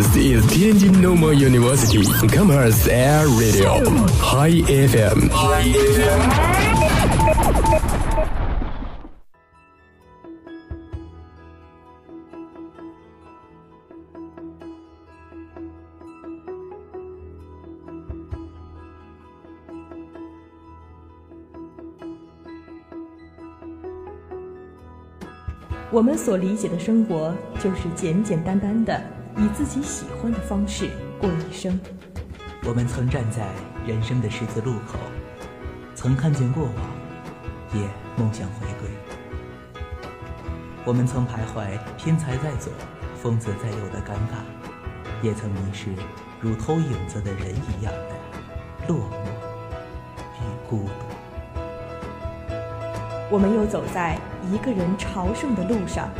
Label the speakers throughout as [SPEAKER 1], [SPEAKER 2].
[SPEAKER 1] This is Tianjin Normal University Commerce Air Radio High FM。
[SPEAKER 2] 我们所理解的生活，就是简简单单的以自己喜欢的方式过一生。
[SPEAKER 3] 我们曾站在人生的十字路口，曾看见过往，也梦想回归。我们曾徘徊天才在左，疯子在右的尴尬，也曾迷失如偷影子的人一样的落寞与孤独。
[SPEAKER 2] 我们又走在一个人朝圣的路上，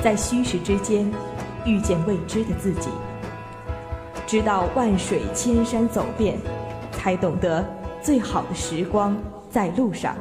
[SPEAKER 2] 在虚实之间遇见未知的自己，直到万水千山走遍，才懂得最好的时光在路上。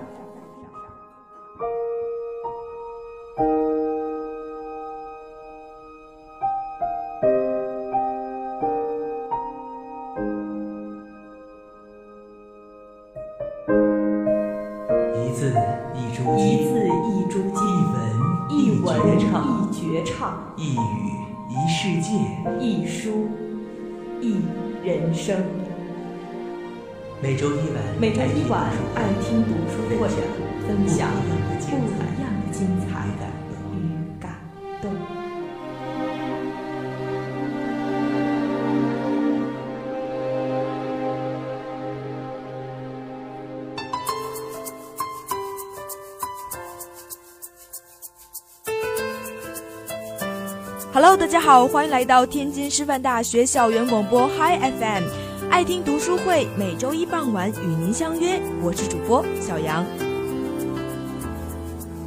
[SPEAKER 3] 周一晚，
[SPEAKER 2] 每周一晚，爱听读书会，分享不
[SPEAKER 3] 一
[SPEAKER 2] 样的精彩。Hello，大家好，欢迎来到天津师范大学校园广播 Hi FM，爱听读书会，每周一傍晚与您相约，我是主播小杨。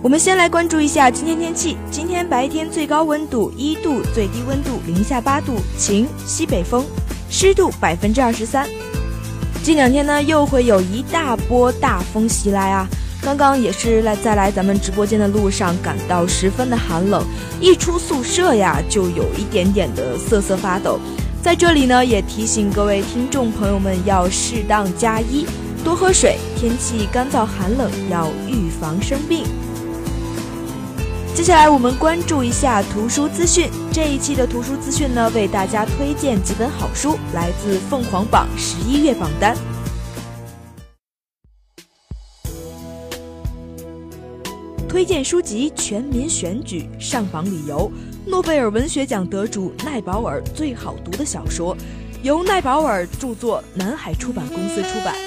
[SPEAKER 2] 我们先来关注一下今天天气，今天白天最高温度一度，最低温度零下八度，晴，西北风，湿度百分之二十三。近两天呢，又会有一大波大风袭来啊。刚刚也是来在来咱们直播间的路上，感到十分的寒冷，一出宿舍呀，就有一点点的瑟瑟发抖。在这里呢，也提醒各位听众朋友们要适当加衣，多喝水。天气干燥寒冷，要预防生病。接下来我们关注一下图书资讯。这一期的图书资讯呢，为大家推荐几本好书，来自凤凰榜十一月榜单。推荐书籍《全民选举》上榜理由：诺贝尔文学奖得主奈保尔最好读的小说，由奈保尔著作，南海出版公司出版。《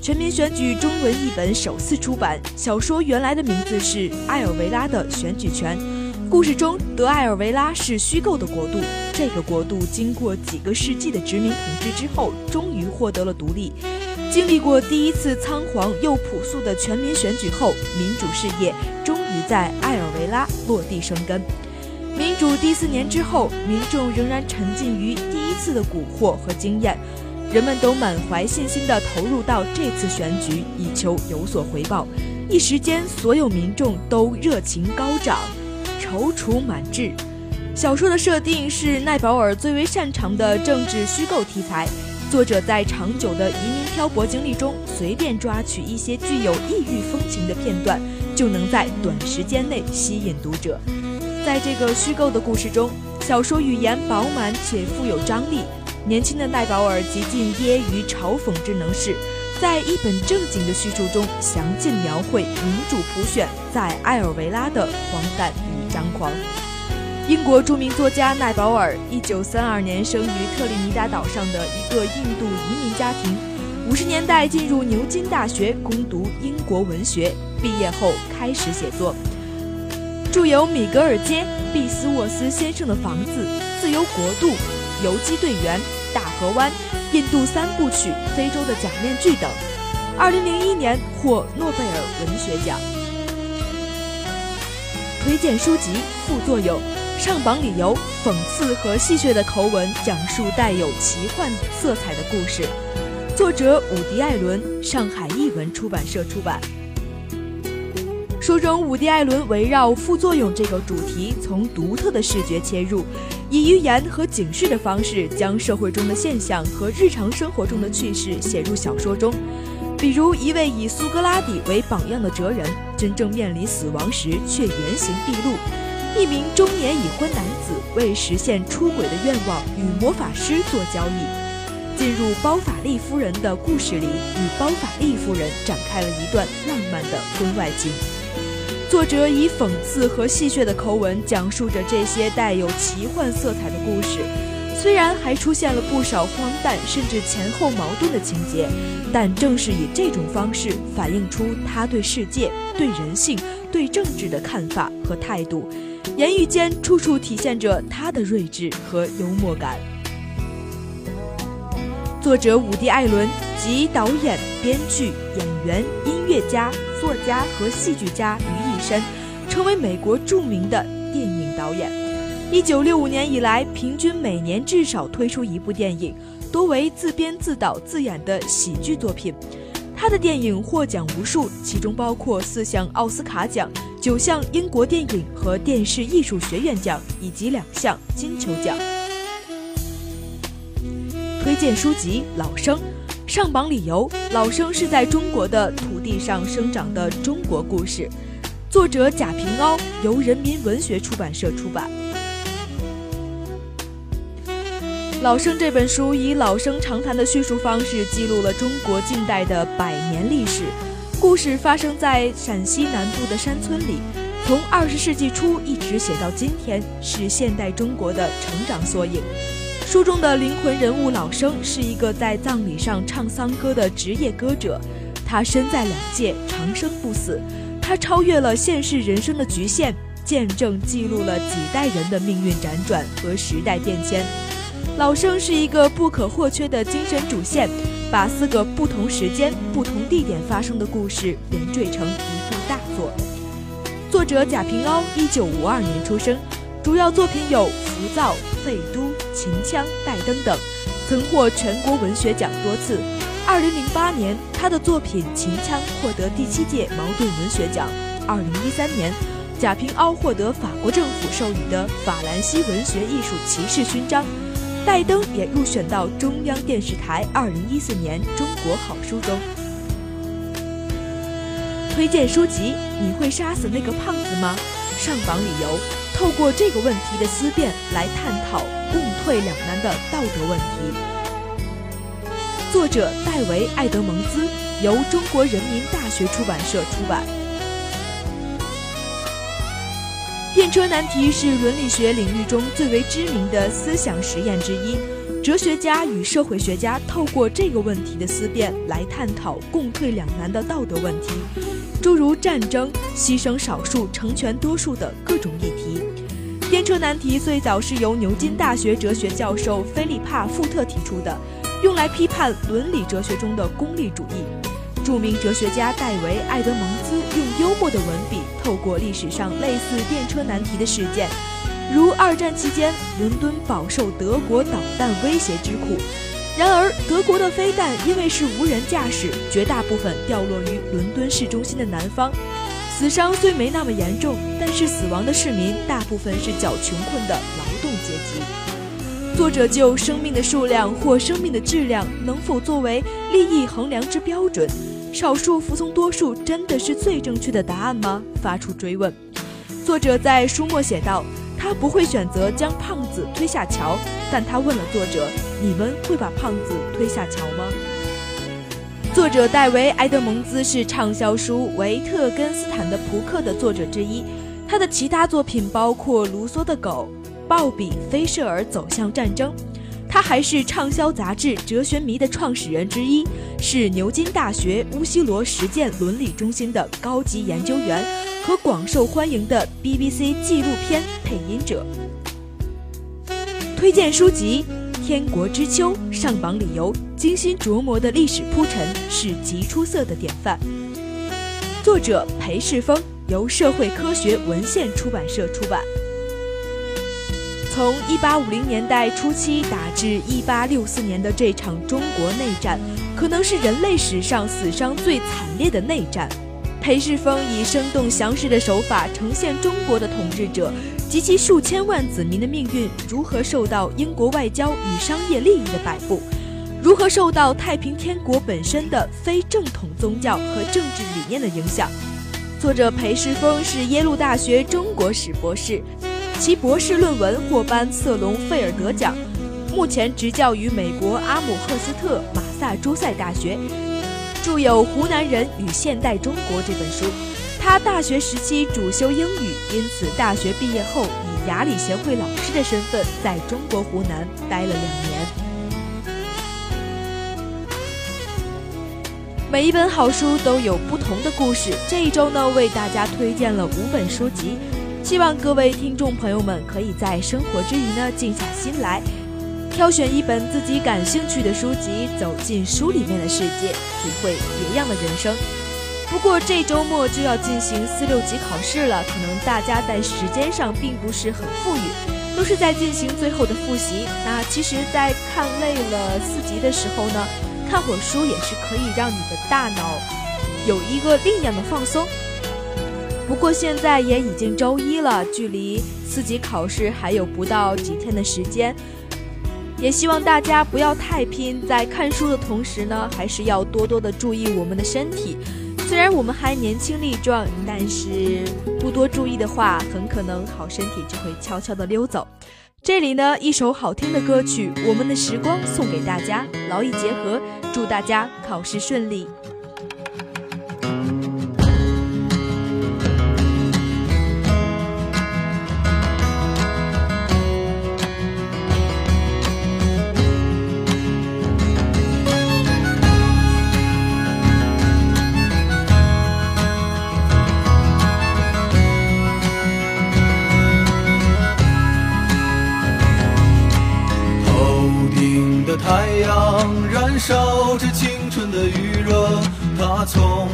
[SPEAKER 2] 全民选举》中文译本首次出版，小说原来的名字是《埃尔维拉的选举权》。故事中，德埃尔维拉是虚构的国度，这个国度经过几个世纪的殖民统治之后，终于获得了独立。经历过第一次仓皇又朴素的全民选举后，民主事业终于在埃尔维拉落地生根。民主第四年之后，民众仍然沉浸于第一次的蛊惑和经验，人们都满怀信心地投入到这次选举，以求有所回报。一时间，所有民众都热情高涨，踌躇满志。小说的设定是奈保尔最为擅长的政治虚构题材。作者在长久的移民漂泊经历中，随便抓取一些具有异域风情的片段，就能在短时间内吸引读者。在这个虚构的故事中，小说语言饱满且富有张力。年轻的奈保尔极尽揶揄嘲讽之能事，在一本正经的叙述中，详尽描绘民主普选在埃尔维拉的荒诞与张狂。英国著名作家奈保尔，一九三二年生于特立尼达岛上的一个印度移民家庭。五十年代进入牛津大学攻读英国文学，毕业后开始写作，著有《米格尔街》《毕斯沃斯先生的房子》《自由国度》《游击队员》《大河湾》《印度三部曲》《非洲的假面具》等。二零零一年获诺贝尔文学奖。推荐书籍副作用。上榜理由：讽刺和戏谑的口吻，讲述带有奇幻色彩的故事。作者伍迪·艾伦，上海译文出版社出版。书中，伍迪·艾伦围绕副作用这个主题，从独特的视觉切入，以寓言和警示的方式，将社会中的现象和日常生活中的趣事写入小说中。比如，一位以苏格拉底为榜样的哲人，真正面临死亡时却原形毕露；一名中年已婚男子为实现出轨的愿望，与魔法师做交易。进入包法利夫人的故事里，与包法利夫人展开了一段浪漫的婚外情。作者以讽刺和戏谑的口吻讲述着这些带有奇幻色彩的故事，虽然还出现了不少荒诞甚至前后矛盾的情节，但正是以这种方式反映出他对世界、对人性、对政治的看法和态度，言语间处处体现着他的睿智和幽默感。作者伍迪·艾伦集导演、编剧、演员、音乐家、作家和戏剧家于一身，成为美国著名的电影导演。一九六五年以来，平均每年至少推出一部电影，多为自编自导自演的喜剧作品。他的电影获奖无数，其中包括四项奥斯卡奖、九项英国电影和电视艺术学院奖以及两项金球奖。推荐书籍《老生》，上榜理由：老生是在中国的土地上生长的中国故事，作者贾平凹，由人民文学出版社出版。《老生》这本书以老生常谈的叙述方式，记录了中国近代的百年历史。故事发生在陕西南部的山村里，从二十世纪初一直写到今天，是现代中国的成长缩影。书中的灵魂人物老生是一个在葬礼上唱丧歌的职业歌者，他身在两界，长生不死。他超越了现世人生的局限，见证记录了几代人的命运辗转和时代变迁。老生是一个不可或缺的精神主线，把四个不同时间、不同地点发生的故事连缀成一部大作。作者贾平凹，一九五二年出生，主要作品有《浮躁》《废都》。秦腔、戴灯等，曾获全国文学奖多次。二零零八年，他的作品《秦腔》获得第七届茅盾文学奖。二零一三年，贾平凹获得法国政府授予的法兰西文学艺术骑士勋章。戴登也入选到中央电视台二零一四年中国好书中。推荐书籍：你会杀死那个胖子吗？上榜理由：透过这个问题的思辨来探讨共退两难的道德问题。作者戴维·艾德蒙兹，由中国人民大学出版社出版。电车难题是伦理学领域中最为知名的思想实验之一。哲学家与社会学家透过这个问题的思辨来探讨共退两难的道德问题，诸如战争、牺牲少数、成全多数的各种议题。电车难题最早是由牛津大学哲学教授菲利帕·富特提出的，用来批判伦理哲学中的功利主义。著名哲学家戴维·艾德蒙兹用幽默的文笔，透过历史上类似电车难题的事件。如二战期间，伦敦饱受德国导弹威胁之苦。然而，德国的飞弹因为是无人驾驶，绝大部分掉落于伦敦市中心的南方，死伤虽没那么严重，但是死亡的市民大部分是较穷困的劳动阶级。作者就生命的数量或生命的质量能否作为利益衡量之标准，少数服从多数真的是最正确的答案吗？发出追问。作者在书末写道。他不会选择将胖子推下桥，但他问了作者：“你们会把胖子推下桥吗？”作者戴维·埃德蒙兹是畅销书《维特根斯坦的扑克》的作者之一，他的其他作品包括《卢梭的狗》《鲍比·菲舍尔走向战争》。他还是畅销杂志《哲学迷》的创始人之一，是牛津大学乌西罗实践伦理中心的高级研究员。和广受欢迎的 BBC 纪录片配音者。推荐书籍《天国之秋》上榜理由：精心琢磨的历史铺陈是极出色的典范。作者裴世峰，由社会科学文献出版社出版。从1850年代初期打至1864年的这场中国内战，可能是人类史上死伤最惨烈的内战。裴世峰以生动详实的手法呈现中国的统治者及其数千万子民的命运如何受到英国外交与商业利益的摆布，如何受到太平天国本身的非正统宗教和政治理念的影响。作者裴世峰是耶鲁大学中国史博士，其博士论文获颁瑟隆费尔德奖，目前执教于美国阿姆赫斯特马萨诸塞大学。著有《湖南人与现代中国》这本书，他大学时期主修英语，因此大学毕业后以雅礼协会老师的身份在中国湖南待了两年。每一本好书都有不同的故事，这一周呢为大家推荐了五本书籍，希望各位听众朋友们可以在生活之余呢静下心来。挑选一本自己感兴趣的书籍，走进书里面的世界，体会别样的人生。不过这周末就要进行四六级考试了，可能大家在时间上并不是很富裕，都是在进行最后的复习。那其实，在看累了四级的时候呢，看会儿书也是可以让你的大脑有一个另样的放松。不过现在也已经周一了，距离四级考试还有不到几天的时间。也希望大家不要太拼，在看书的同时呢，还是要多多的注意我们的身体。虽然我们还年轻力壮，但是不多注意的话，很可能好身体就会悄悄的溜走。这里呢，一首好听的歌曲《我们的时光》送给大家，劳逸结合，祝大家考试顺利。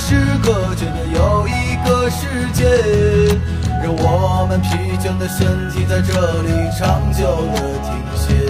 [SPEAKER 4] 是隔绝的又一个世界，让我们疲倦的身体在这里长久的停歇。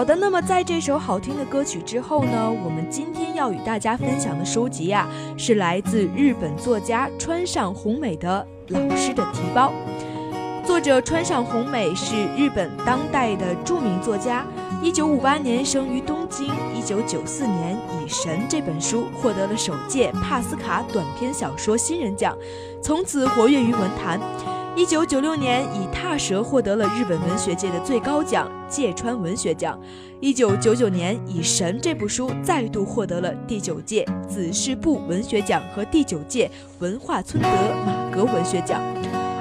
[SPEAKER 2] 好的，那么在这首好听的歌曲之后呢，我们今天要与大家分享的书籍呀，是来自日本作家川上弘美的《老师的提包》。作者川上弘美是日本当代的著名作家，一九五八年生于东京，一九九四年以《神》这本书获得了首届帕斯卡短篇小说新人奖，从此活跃于文坛。一九九六年以《踏蛇》获得了日本文学界的最高奖芥川文学奖。一九九九年以《神》这部书再度获得了第九届子氏部文学奖和第九届文化村德马格文学奖。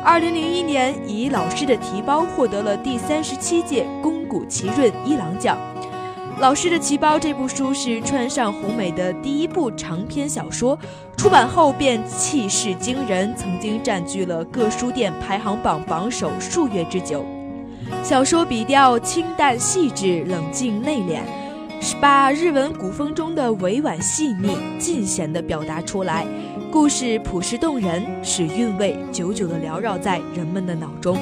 [SPEAKER 2] 二零零一年以《老师的提包》获得了第三十七届宫古奇润一郎奖。《老师的提包》这部书是川上弘美的第一部长篇小说，出版后便气势惊人，曾经占据了各书店排行榜榜首数月之久。小说笔调清淡细致、冷静内敛，是把日文古风中的委婉细腻尽显地表达出来。故事朴实动人，使韵味久久地缭绕在人们的脑中。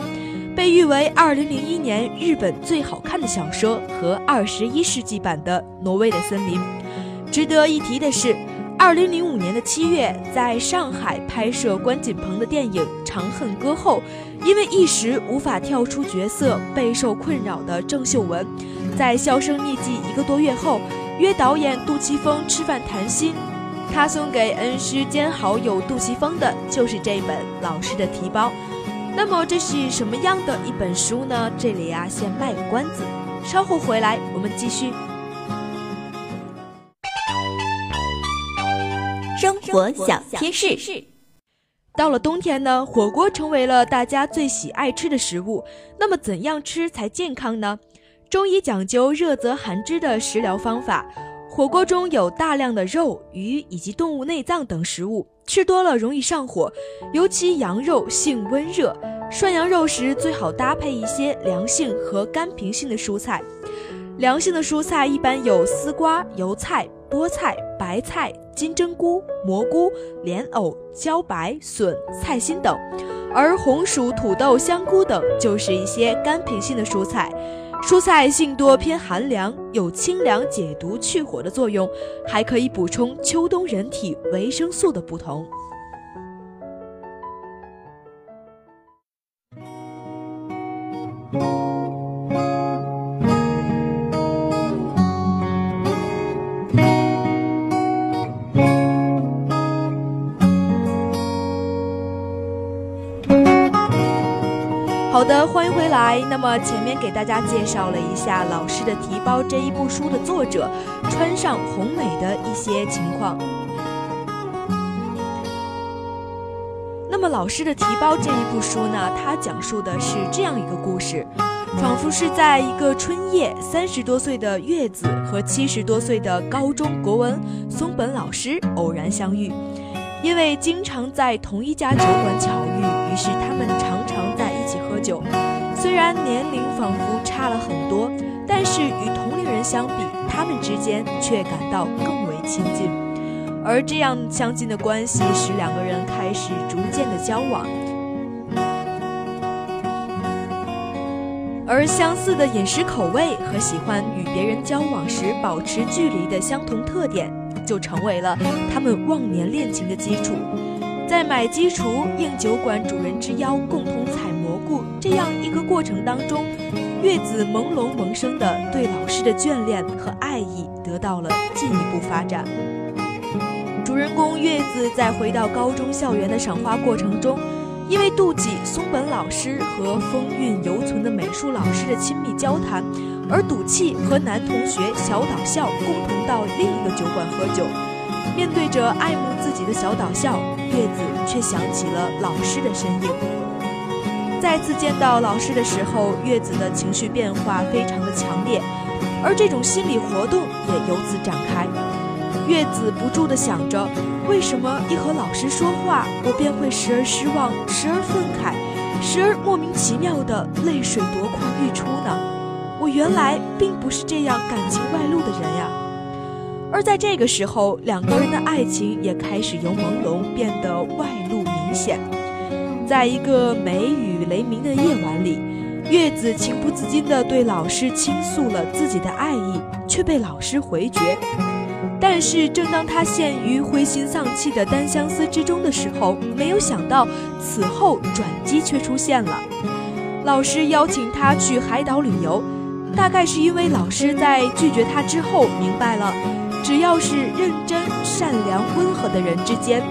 [SPEAKER 2] 被誉为2001年日本最好看的小说和21世纪版的《挪威的森林》。值得一提的是，2005年的七月，在上海拍摄关锦鹏的电影《长恨歌》后，因为一时无法跳出角色，备受困扰的郑秀文，在销声匿迹一个多月后，约导演杜琪峰吃饭谈心。他送给恩师兼好友杜琪峰的就是这本《老师的提包》。那么这是什么样的一本书呢？这里啊，先卖个关子，稍后回来我们继续。
[SPEAKER 5] 生活小贴士。
[SPEAKER 2] 到了冬天呢，火锅成为了大家最喜爱吃的食物。那么怎样吃才健康呢？中医讲究热则寒之的食疗方法。火锅中有大量的肉、鱼以及动物内脏等食物，吃多了容易上火，尤其羊肉性温热。涮羊肉时最好搭配一些凉性和干平性的蔬菜。凉性的蔬菜一般有丝瓜、油菜、菠菜、白菜、金针菇、蘑菇、莲藕、茭白、笋、菜心等，而红薯、土豆、香菇等就是一些干平性的蔬菜。蔬菜性多偏寒凉，有清凉解毒去火的作用，还可以补充秋冬人体维生素的不同。好的，欢迎回来。那么前面给大家介绍了一下《老师的提包》这一部书的作者川上宏美的一些情况。那么《老师的提包》这一部书呢，它讲述的是这样一个故事，仿佛是在一个春夜，三十多岁的月子和七十多岁的高中国文松本老师偶然相遇，因为经常在同一家酒馆巧遇，于是他们常常在。酒，虽然年龄仿佛差了很多，但是与同龄人相比，他们之间却感到更为亲近。而这样相近的关系，使两个人开始逐渐的交往。而相似的饮食口味和喜欢与别人交往时保持距离的相同特点，就成为了他们忘年恋情的基础。在买鸡厨应酒馆主人之邀，共同采这样一个过程当中，月子朦胧萌生的对老师的眷恋和爱意得到了进一步发展。主人公月子在回到高中校园的赏花过程中，因为妒忌松本老师和风韵犹存的美术老师的亲密交谈，而赌气和男同学小岛孝共同到另一个酒馆喝酒。面对着爱慕自己的小岛孝，月子却想起了老师的身影。再次见到老师的时候，月子的情绪变化非常的强烈，而这种心理活动也由此展开。月子不住地想着，为什么一和老师说话，我便会时而失望，时而愤慨，时而莫名其妙的泪水夺眶欲出呢？我原来并不是这样感情外露的人呀。而在这个时候，两个人的爱情也开始由朦胧变得外露明显。在一个梅雨雷鸣的夜晚里，月子情不自禁地对老师倾诉了自己的爱意，却被老师回绝。但是，正当他陷于灰心丧气的单相思之中的时候，没有想到此后转机却出现了。老师邀请他去海岛旅游，大概是因为老师在拒绝他之后明白了，只要是认真、善良、温和的人之间，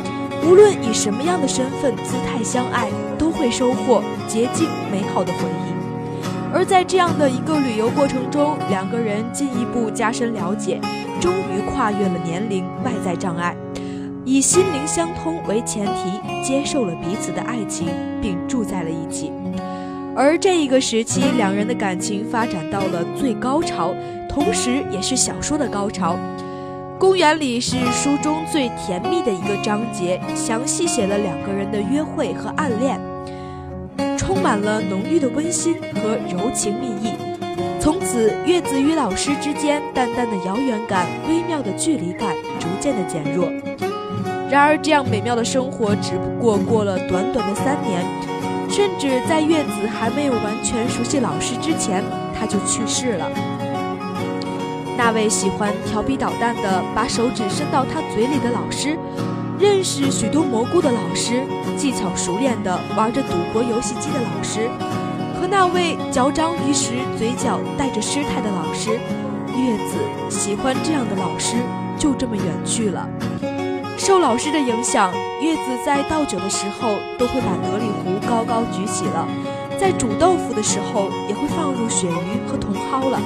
[SPEAKER 2] 无论以什么样的身份、姿态相爱，都会收获洁净美好的回忆。而在这样的一个旅游过程中，两个人进一步加深了解。终于跨越了年龄、外在障碍，以心灵相通为前提，接受了彼此的爱情，并住在了一起。而这一个时期，两人的感情发展到了最高潮，同时也是小说的高潮。公园里是书中最甜蜜的一个章节，详细写了两个人的约会和暗恋，充满了浓郁的温馨和柔情蜜意。从此，月子与老师之间淡淡的遥远感、微妙的距离感逐渐的减弱。然而，这样美妙的生活只不过过了短短的三年，甚至在月子还没有完全熟悉老师之前，他就去世了。那位喜欢调皮捣蛋的把手指伸到他嘴里的老师，认识许多蘑菇的老师，技巧熟练的玩着赌博游戏机的老师。和那位嚼章鱼时嘴角带着失态的老师，月子喜欢这样的老师，就这么远去了。受老师的影响，月子在倒酒的时候都会把得里壶高高举起了，在煮豆腐的时候也会放入鳕鱼和茼蒿了。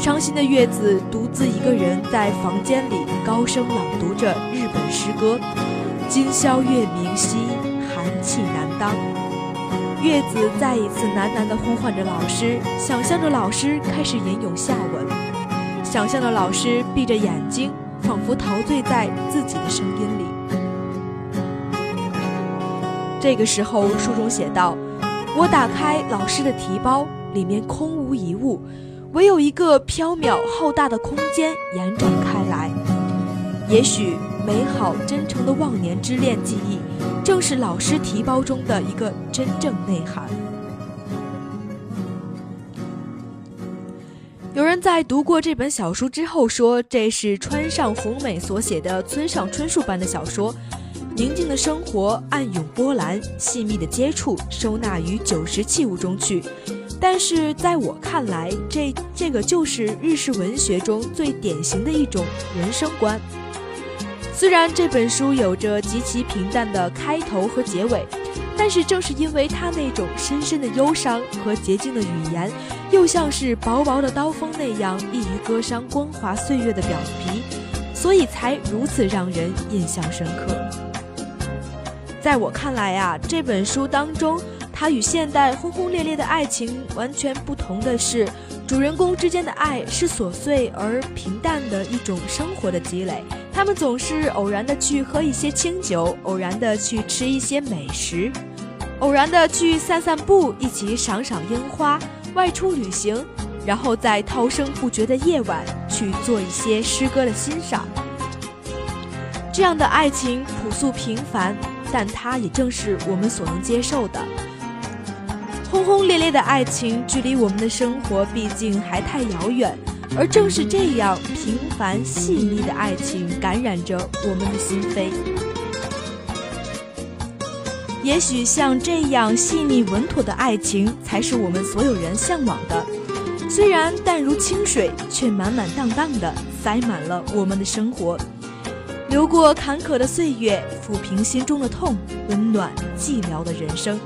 [SPEAKER 2] 伤心的月子独自一个人在房间里高声朗读着日本诗歌：“今宵月明稀，寒气难当。”月子再一次喃喃地呼唤着老师，想象着老师开始吟咏下文，想象着老师闭着眼睛，仿佛陶醉在自己的声音里。这个时候，书中写道：“我打开老师的提包，里面空无一物，唯有一个缥缈浩大的空间延展开来。也许美好真诚的忘年之恋记忆。”正是老师提包中的一个真正内涵。有人在读过这本小说之后说，这是川上弘美所写的村上春树般的小说，宁静的生活，暗涌波澜，细密的接触，收纳于九十器物中去。但是在我看来，这这个就是日式文学中最典型的一种人生观。虽然这本书有着极其平淡的开头和结尾，但是正是因为它那种深深的忧伤和洁净的语言，又像是薄薄的刀锋那样易于割伤光滑岁月的表皮，所以才如此让人印象深刻。在我看来啊，这本书当中，它与现代轰轰烈烈的爱情完全不同的是。主人公之间的爱是琐碎而平淡的一种生活的积累，他们总是偶然的去喝一些清酒，偶然的去吃一些美食，偶然的去散散步，一起赏赏樱花，外出旅行，然后在涛声不绝的夜晚去做一些诗歌的欣赏。这样的爱情朴素平凡，但它也正是我们所能接受的。轰轰烈烈的爱情，距离我们的生活毕竟还太遥远，而正是这样平凡细腻的爱情，感染着我们的心扉。也许像这样细腻稳妥的爱情，才是我们所有人向往的。虽然淡如清水，却满满当当的塞满了我们的生活。流过坎坷的岁月，抚平心中的痛，温暖寂寥的人生。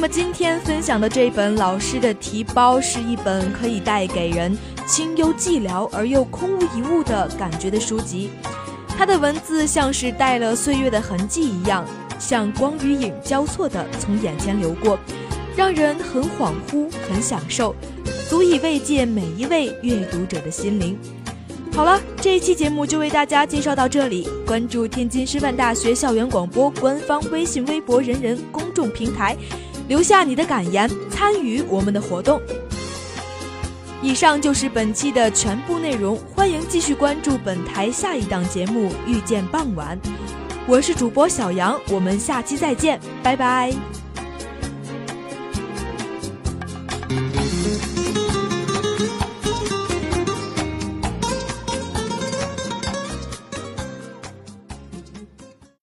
[SPEAKER 2] 那么今天分享的这本老师的提包是一本可以带给人清幽寂寥而又空无一物的感觉的书籍，它的文字像是带了岁月的痕迹一样，像光与影交错的从眼前流过，让人很恍惚，很享受，足以慰藉每一位阅读者的心灵。好了，这一期节目就为大家介绍到这里，关注天津师范大学校园广播官方微信、微博、人人公众平台。留下你的感言，参与我们的活动。以上就是本期的全部内容，欢迎继续关注本台下一档节目《遇见傍晚》，我是主播小杨，我们下期再见，拜拜。